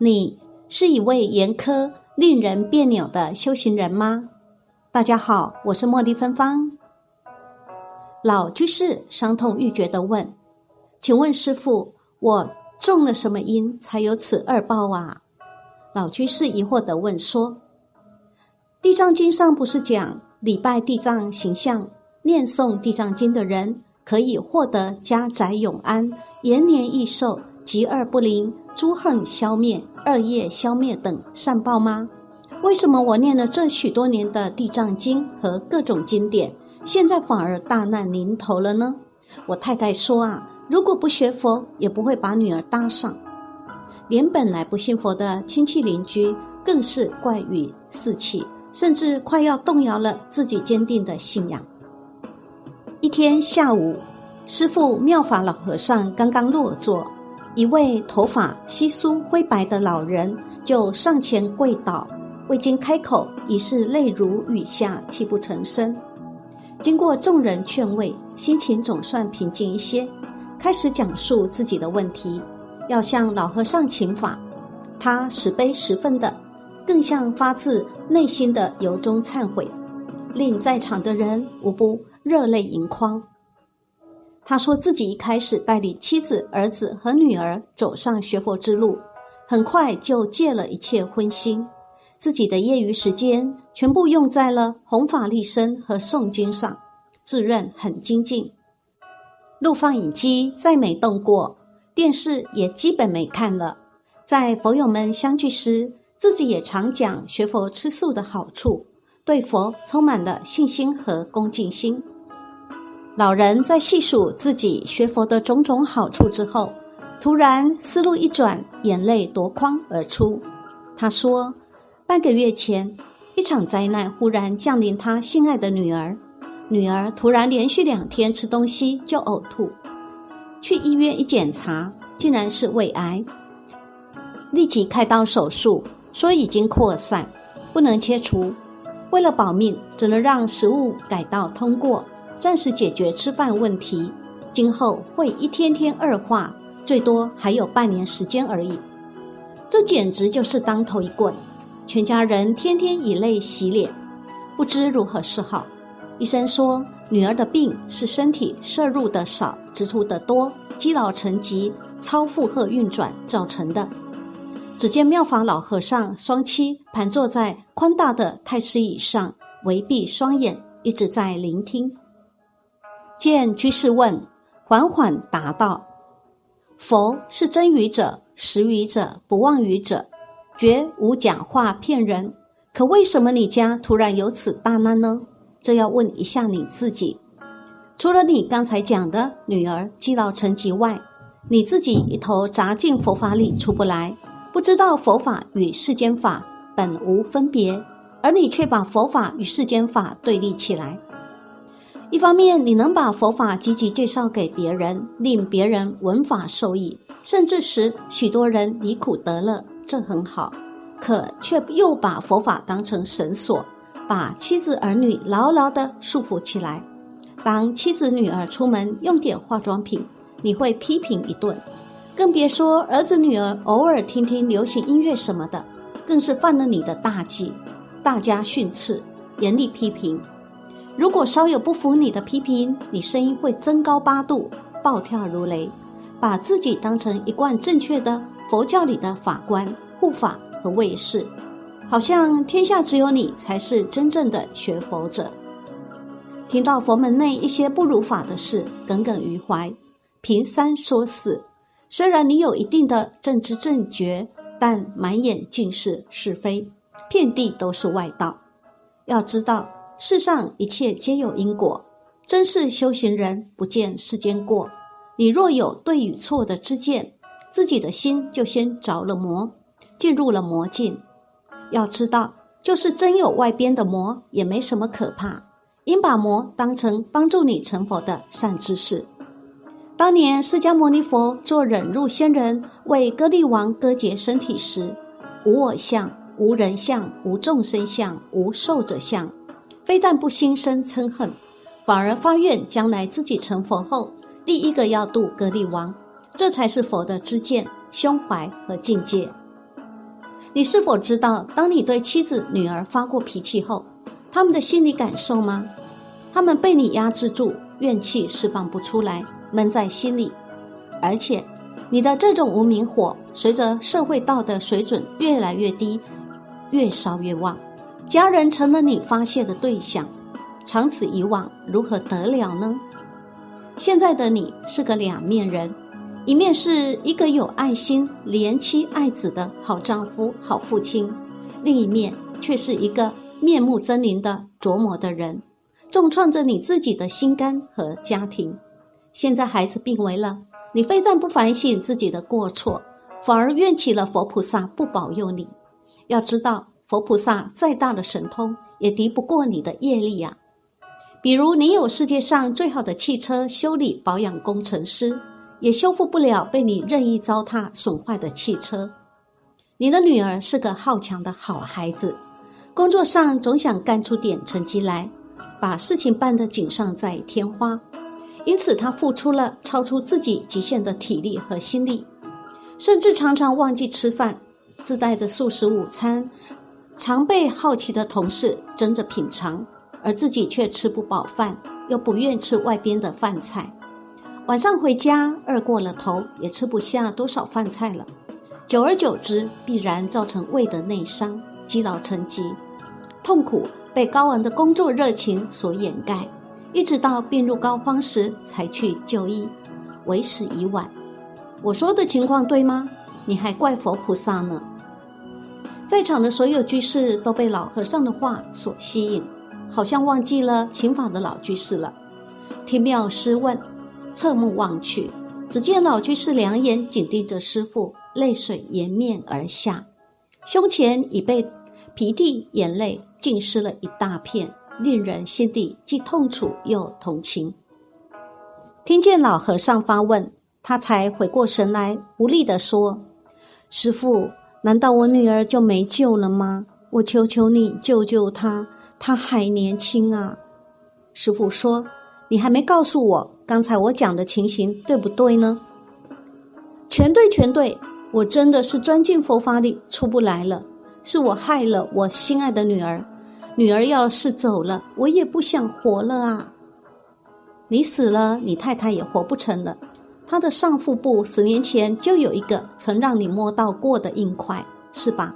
你是一位严苛、令人别扭的修行人吗？大家好，我是茉莉芬芳。老居士伤痛欲绝地问：“请问师傅，我种了什么因，才有此恶报啊？”老居士疑惑地问说：“《地藏经》上不是讲礼拜地藏形象、念诵地藏经的人，可以获得家宅永安、延年益寿、疾恶不临、诸恨消灭、恶业消灭等善报吗？为什么我念了这许多年的地藏经和各种经典？”现在反而大难临头了呢。我太太说啊，如果不学佛，也不会把女儿搭上。连本来不信佛的亲戚邻居，更是怪语四起，甚至快要动摇了自己坚定的信仰。一天下午，师父妙法老和尚刚刚落座，一位头发稀疏灰白的老人就上前跪倒，未经开口，已是泪如雨下，泣不成声。经过众人劝慰，心情总算平静一些，开始讲述自己的问题，要向老和尚请法。他十悲十愤的，更像发自内心的由衷忏悔，令在场的人无不热泪盈眶。他说自己一开始带领妻子、儿子和女儿走上学佛之路，很快就戒了一切荤腥。自己的业余时间全部用在了弘法利生和诵经上，自认很精进。录放影机再没动过，电视也基本没看了。在佛友们相聚时，自己也常讲学佛吃素的好处，对佛充满了信心和恭敬心。老人在细数自己学佛的种种好处之后，突然思路一转，眼泪夺眶而出。他说。半个月前，一场灾难忽然降临他心爱的女儿。女儿突然连续两天吃东西就呕吐，去医院一检查，竟然是胃癌。立即开刀手术，说已经扩散，不能切除。为了保命，只能让食物改道通过，暂时解决吃饭问题。今后会一天天恶化，最多还有半年时间而已。这简直就是当头一棍。全家人天天以泪洗脸，不知如何是好。医生说，女儿的病是身体摄入的少，支出的多，积劳成疾、超负荷运转造成的。只见妙法老和尚双膝盘坐在宽大的太师椅上，微闭双眼，一直在聆听。见居士问，缓缓答道：“佛是真语者，实语者，不妄语者。”绝无讲话骗人，可为什么你家突然有此大难呢？这要问一下你自己。除了你刚才讲的女儿积劳成疾外，你自己一头扎进佛法里出不来，不知道佛法与世间法本无分别，而你却把佛法与世间法对立起来。一方面，你能把佛法积极介绍给别人，令别人闻法受益，甚至使许多人离苦得乐。这很好，可却又把佛法当成绳索，把妻子儿女牢牢地束缚起来。当妻子女儿出门用点化妆品，你会批评一顿；更别说儿子女儿偶尔听听流行音乐什么的，更是犯了你的大忌。大家训斥，严厉批评。如果稍有不服你的批评，你声音会增高八度，暴跳如雷，把自己当成一贯正确的。佛教里的法官、护法和卫士，好像天下只有你才是真正的学佛者。听到佛门内一些不如法的事，耿耿于怀，凭三说四。虽然你有一定的正知正觉，但满眼尽是是非，遍地都是外道。要知道，世上一切皆有因果，真是修行人不见世间过。你若有对与错的知见，自己的心就先着了魔，进入了魔境。要知道，就是真有外边的魔，也没什么可怕。应把魔当成帮助你成佛的善知识。当年释迦牟尼佛做忍辱仙人，为歌利王割截身体时，无我相、无人相、无众生相、无寿者相，非但不心生嗔恨，反而发愿将来自己成佛后，第一个要度格利王。这才是佛的知见、胸怀和境界。你是否知道，当你对妻子、女儿发过脾气后，他们的心理感受吗？他们被你压制住，怨气释放不出来，闷在心里，而且你的这种无名火，随着社会道德水准越来越低，越烧越旺，家人成了你发泄的对象，长此以往，如何得了呢？现在的你是个两面人。一面是一个有爱心、怜妻爱子的好丈夫、好父亲，另一面却是一个面目狰狞的琢磨的人，重创着你自己的心肝和家庭。现在孩子病危了，你非但不反省自己的过错，反而怨起了佛菩萨不保佑你。要知道，佛菩萨再大的神通，也敌不过你的业力呀。比如，你有世界上最好的汽车修理保养工程师。也修复不了被你任意糟蹋损坏的汽车。你的女儿是个好强的好孩子，工作上总想干出点成绩来，把事情办得锦上在添花。因此，她付出了超出自己极限的体力和心力，甚至常常忘记吃饭。自带的素食午餐，常被好奇的同事争着品尝，而自己却吃不饱饭，又不愿吃外边的饭菜。晚上回家饿过了头，也吃不下多少饭菜了。久而久之，必然造成胃的内伤，积劳成疾，痛苦被高昂的工作热情所掩盖，一直到病入膏肓时才去就医，为时已晚。我说的情况对吗？你还怪佛菩萨呢？在场的所有居士都被老和尚的话所吸引，好像忘记了请法的老居士了。听妙师问。侧目望去，只见老居士两眼紧盯着师傅，泪水沿面而下，胸前已被鼻涕眼泪浸湿了一大片，令人心底既痛楚又同情。听见老和尚发问，他才回过神来，无力地说：“师傅，难道我女儿就没救了吗？我求求你救救她，她还年轻啊！”师傅说：“你还没告诉我。”刚才我讲的情形对不对呢？全对，全对。我真的是钻进佛法里出不来了，是我害了我心爱的女儿。女儿要是走了，我也不想活了啊！你死了，你太太也活不成了。他的上腹部十年前就有一个曾让你摸到过的硬块，是吧？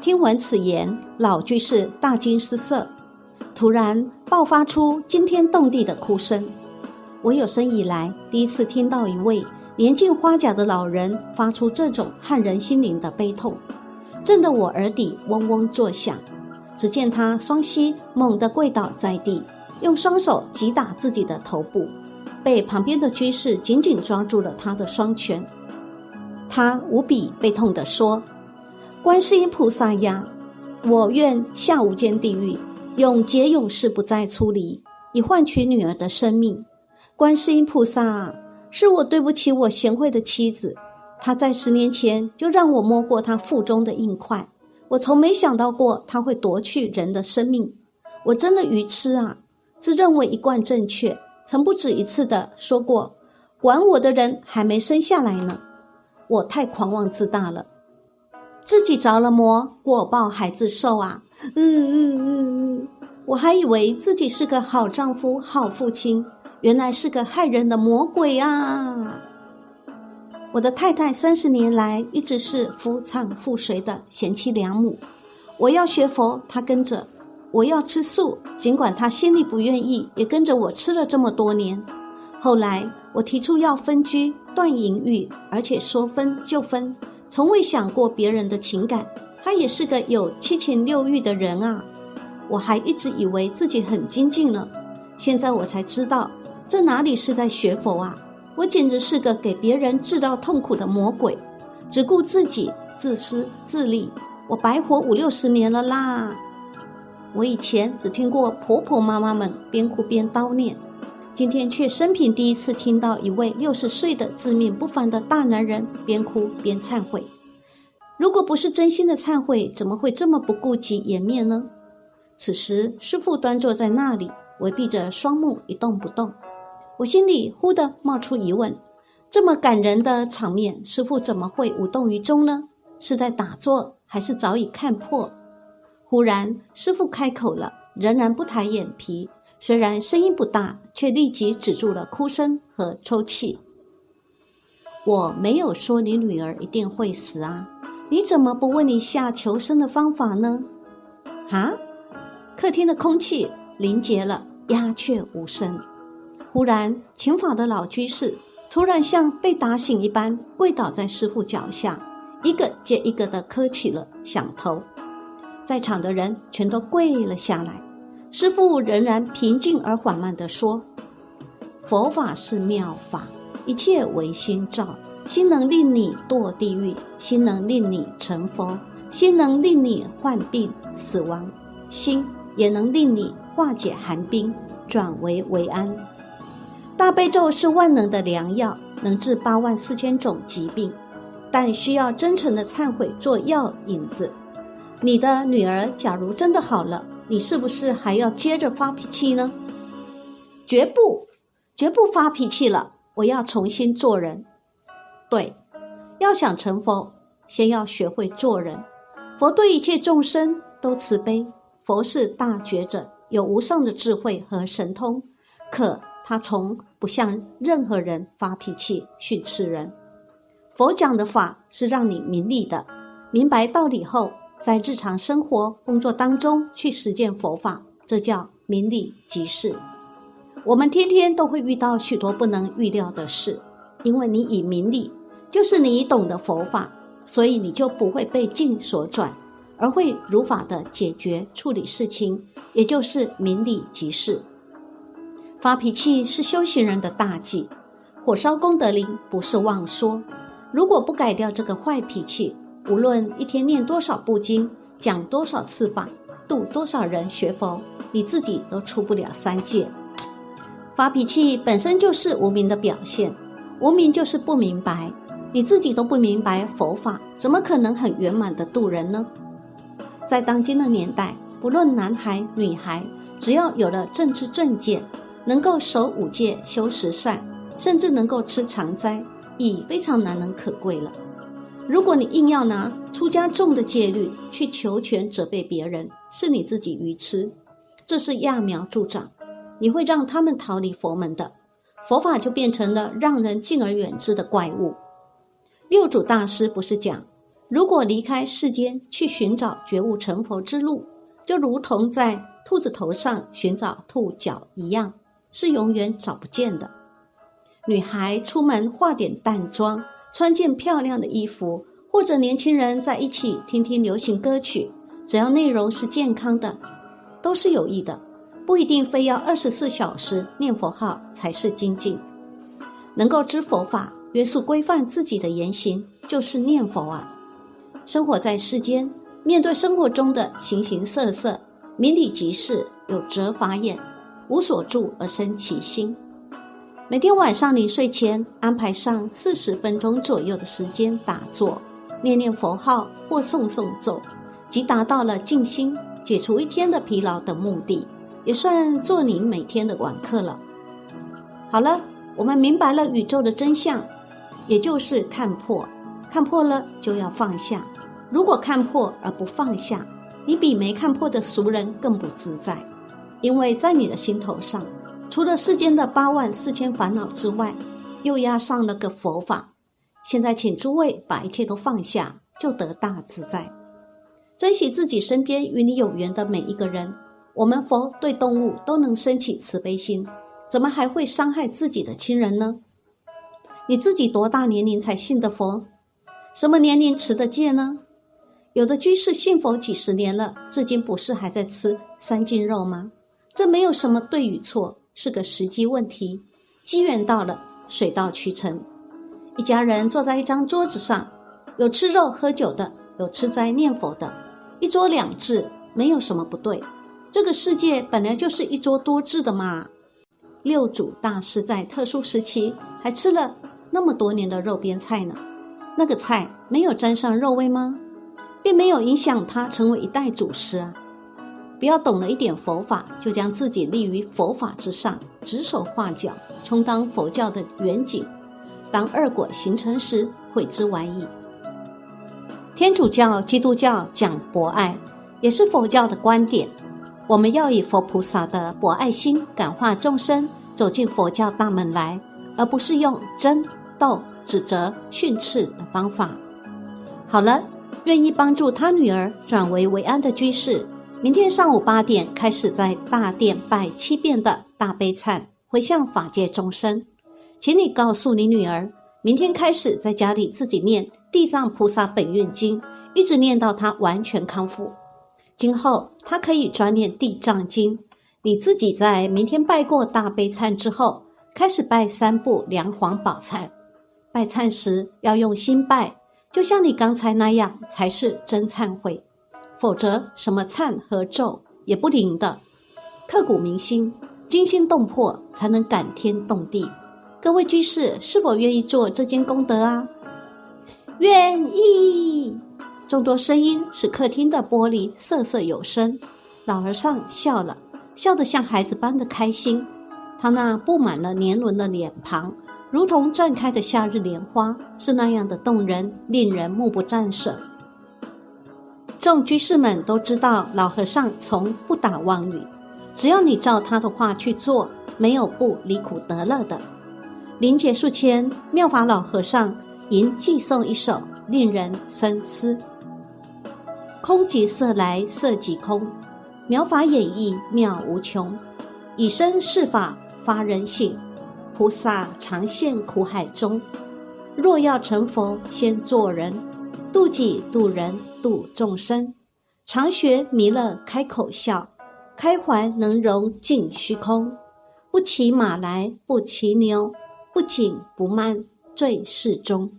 听闻此言，老居士大惊失色，突然爆发出惊天动地的哭声。我有生以来第一次听到一位年近花甲的老人发出这种撼人心灵的悲痛，震得我耳底嗡嗡作响。只见他双膝猛地跪倒在地，用双手击打自己的头部，被旁边的居士紧紧抓住了他的双拳。他无比悲痛地说：“观世音菩萨呀，我愿下无间地狱，永结永世不再出离，以换取女儿的生命。”观世音菩萨，是我对不起我贤惠的妻子。她在十年前就让我摸过她腹中的硬块，我从没想到过她会夺去人的生命。我真的愚痴啊！自认为一贯正确，曾不止一次的说过，管我的人还没生下来呢。我太狂妄自大了，自己着了魔，果报还自受啊！嗯嗯嗯嗯，我还以为自己是个好丈夫、好父亲。原来是个害人的魔鬼啊！我的太太三十年来一直是夫唱妇随的贤妻良母。我要学佛，她跟着；我要吃素，尽管他心里不愿意，也跟着我吃了这么多年。后来我提出要分居、断淫欲，而且说分就分，从未想过别人的情感。他也是个有七情六欲的人啊！我还一直以为自己很精进呢，现在我才知道。这哪里是在学佛啊！我简直是个给别人制造痛苦的魔鬼，只顾自己，自私自利。我白活五六十年了啦！我以前只听过婆婆妈妈们边哭边叨念，今天却生平第一次听到一位六十岁的自命不凡的大男人边哭边忏悔。如果不是真心的忏悔，怎么会这么不顾及颜面呢？此时，师傅端坐在那里，微闭着双目，一动不动。我心里忽地冒出疑问：这么感人的场面，师傅怎么会无动于衷呢？是在打坐，还是早已看破？忽然，师傅开口了，仍然不抬眼皮，虽然声音不大，却立即止住了哭声和抽泣。我没有说你女儿一定会死啊，你怎么不问一下求生的方法呢？啊！客厅的空气凝结了，鸦雀无声。忽然，琴法的老居士突然像被打醒一般，跪倒在师傅脚下，一个接一个的磕起了响头。在场的人全都跪了下来。师傅仍然平静而缓慢地说：“佛法是妙法，一切唯心造。心能令你堕地狱，心能令你成佛，心能令你患病死亡，心也能令你化解寒冰，转危为安。大悲咒是万能的良药，能治八万四千种疾病，但需要真诚的忏悔做药引子。”你的女儿假如真的好了，你是不是还要接着发脾气呢？绝不，绝不发脾气了。我要重新做人。对，要想成佛，先要学会做人。佛对一切众生都慈悲，佛是大觉者，有无上的智慧和神通。可他从不向任何人发脾气、训斥人。佛讲的法是让你明理的，明白道理后。在日常生活工作当中去实践佛法，这叫明理即事。我们天天都会遇到许多不能预料的事，因为你以明理，就是你懂得佛法，所以你就不会被境所转，而会如法的解决处理事情，也就是明理即事。发脾气是修行人的大忌，火烧功德林不是妄说。如果不改掉这个坏脾气，无论一天念多少部经，讲多少次法，度多少人学佛，你自己都出不了三界。发脾气本身就是无明的表现，无明就是不明白，你自己都不明白佛法，怎么可能很圆满的度人呢？在当今的年代，不论男孩女孩，只要有了政治正见，能够守五戒、修十善，甚至能够吃长斋，已非常难能可贵了。如果你硬要拿出家众的戒律去求全责备别人，是你自己愚痴，这是揠苗助长，你会让他们逃离佛门的，佛法就变成了让人敬而远之的怪物。六祖大师不是讲，如果离开世间去寻找觉悟成佛之路，就如同在兔子头上寻找兔角一样，是永远找不见的。女孩出门化点淡妆。穿件漂亮的衣服，或者年轻人在一起听听流行歌曲，只要内容是健康的，都是有益的。不一定非要二十四小时念佛号才是精进。能够知佛法，约束规范自己的言行，就是念佛啊。生活在世间，面对生活中的形形色色，明理即是有折法眼，无所住而生其心。每天晚上临睡前安排上四十分钟左右的时间打坐，念念佛号或诵诵咒，即达到了静心、解除一天的疲劳的目的，也算做你每天的晚课了。好了，我们明白了宇宙的真相，也就是看破，看破了就要放下。如果看破而不放下，你比没看破的俗人更不自在，因为在你的心头上。除了世间的八万四千烦恼之外，又压上了个佛法。现在，请诸位把一切都放下，就得大自在。珍惜自己身边与你有缘的每一个人。我们佛对动物都能升起慈悲心，怎么还会伤害自己的亲人呢？你自己多大年龄才信的佛？什么年龄持的戒呢？有的居士信佛几十年了，至今不是还在吃三斤肉吗？这没有什么对与错。是个时机问题，机缘到了，水到渠成。一家人坐在一张桌子上，有吃肉喝酒的，有吃斋念佛的，一桌两制，没有什么不对。这个世界本来就是一桌多制的嘛。六祖大师在特殊时期还吃了那么多年的肉边菜呢，那个菜没有沾上肉味吗？并没有影响他成为一代祖师啊。不要懂了一点佛法，就将自己立于佛法之上，指手画脚，充当佛教的远景。当二果形成时，悔之晚矣。天主教、基督教讲博爱，也是佛教的观点。我们要以佛菩萨的博爱心感化众生，走进佛教大门来，而不是用争、斗、指责、训斥的方法。好了，愿意帮助他女儿转为为安的居士，明天上午八点开始在大殿拜七遍的大悲忏，回向法界众生。请你告诉你女儿，明天开始在家里自己念。地藏菩萨本愿经，一直念到她完全康复。今后他可以专念地藏经。你自己在明天拜过大悲忏之后，开始拜三部梁皇宝忏。拜忏时要用心拜，就像你刚才那样，才是真忏悔。否则什么忏和咒也不灵的。刻骨铭心，惊心动魄，才能感天动地。各位居士，是否愿意做这件功德啊？愿意。众多声音使客厅的玻璃瑟瑟有声。老和尚笑了笑得像孩子般的开心。他那布满了年轮的脸庞，如同绽开的夏日莲花，是那样的动人，令人目不暂舍。众居士们都知道，老和尚从不打妄语，只要你照他的话去做，没有不离苦得乐的。临结束前，妙法老和尚。吟寄送一首，令人深思。空即色来，色即空，妙法演绎妙无穷。以身试法发人性，菩萨常陷苦海中。若要成佛，先做人，度己度人度众生。常学弥勒开口笑，开怀能容尽虚空。不骑马来，不骑牛，不紧不慢，最适中。